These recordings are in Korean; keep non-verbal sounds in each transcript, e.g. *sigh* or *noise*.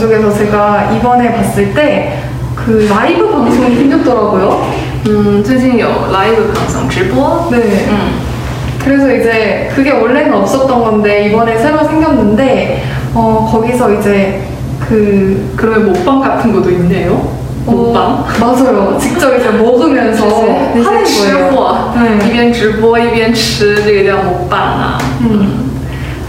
민족에서 제가 이번에 봤을 때 그 라이브 방송이 생겼더라고요. 嗯，最近有 live 방송直播。 네. 嗯， 그래서 이제 그게 원래는 없었던 건데 이번에 새로 생겼는데 어 거기서 이제 그 그러면 먹방 같은 것도 있네요. 먹방. 어, 맞아요. 직접 이제 먹으면서 하는 *laughs* 那些吃 거예요. 货， 네. 一边直播一边吃，这个叫먹방啊。 음.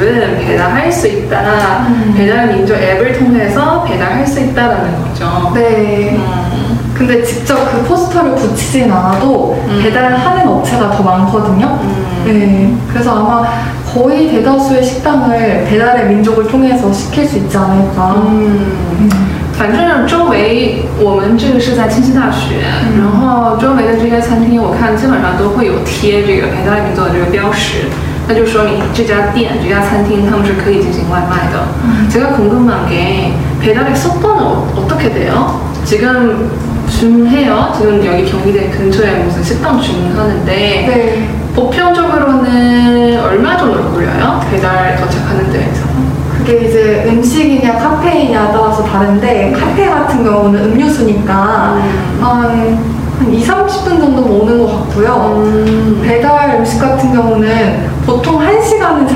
는 우리 집은 배달할 수 있다. 음. 배달 민족 앱을 통해서 배달할 수 있다라는 거죠. 네. 음. 근데 직접 그 포스터를 붙이진 않아도 음. 배달하는 업체가 더 많거든요. 음. 네. 그래서 아마 거의 대다수의 식당을 배달의 민족을 통해서 시킬 수 있지 않을까. 嗯， 음. 反正周围我们这个是在清溪大学，嗯然后周围的这些餐厅，我看基本上都会有贴这个培大民族的这个标识， 那就说明这家店、这家餐厅他们是可以进行外卖的。 제가 궁금한 게 배달의 속도는 어, 어떻게 돼요? 지금 주문해요. 지금 여기 경기대 근처에 무슨 식당 주문하는데 네. 보편적으로는 얼마 정도 걸려요? 배달 도착하는 데에서? 그게 이제 음식이냐 카페이냐 따라서 다른데 카페 같은 경우는 음료수니까 음. 한, 한 2, 30분 정도 오는 것 같고요. 음. 배달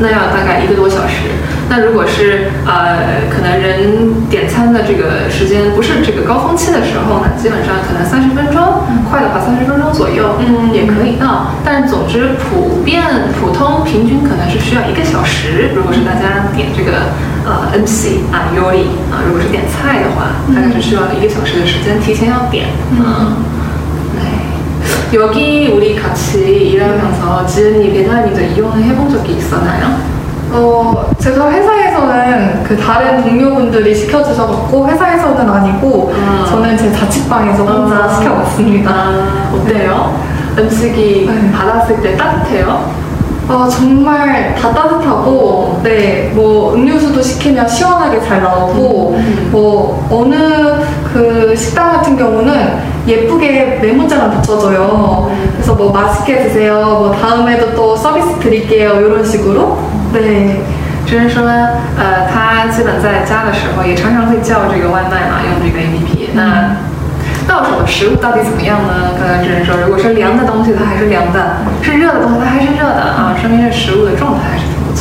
那要大概一个多小时。那如果是呃，可能人点餐的这个时间不是这个高峰期的时候呢，基本上可能三十分钟，快的话三十分钟左右，嗯也可以到。但是总之，普遍普通平均可能是需要一个小时。如果是大家点这个呃 MC 啊 Yori 啊，如果是点菜的话，大概是需要一个小时的时间，提前要点。嗯。 네. 여기 우리 같이 일하면서 지은이 배달민족 이용을 해본 적이 있었나요? 어, 제가 회사에서는 그 다른 동료분들이 시켜주셔갖고 회사에서는 아니고 아. 저는 제 자취방에서 혼자 아. 시켜봤습니다. 아, 어때요? 음식이 네. 받았을 때 따뜻해요? 어, 정말 다 따뜻하고, 네, 뭐, 음료수도 시키면 시원하게 잘 나오고, 음. 뭐, 어느 그 식당 같은 경우는 예쁘게 메모장을 붙여줘요. 그래서 뭐, 맛있게 드세요. 뭐, 다음에도 또 서비스 드릴게요. 이런 식으로. 네. 主任说，呃，他基本在家的时候也常常会叫这个外卖嘛，用这个 APP。那到手的食物到底怎么样呢？刚才主任说，如果是凉的东西，它还是凉的；是热的东西，它还是热的啊，说明这食物的状态还是挺不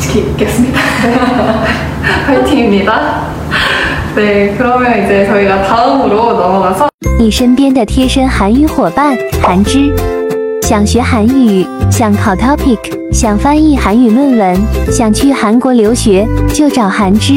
에 네. 시키겠습니다. 화이팅입니다. 네, 그러면 이제 저희가 다음으로 넘어가서 *laughs* 你身边的贴身韩语伙伴韩之，想学韩语，想考 topic，想翻译韩语论文，想去韩国留学，就找韩之。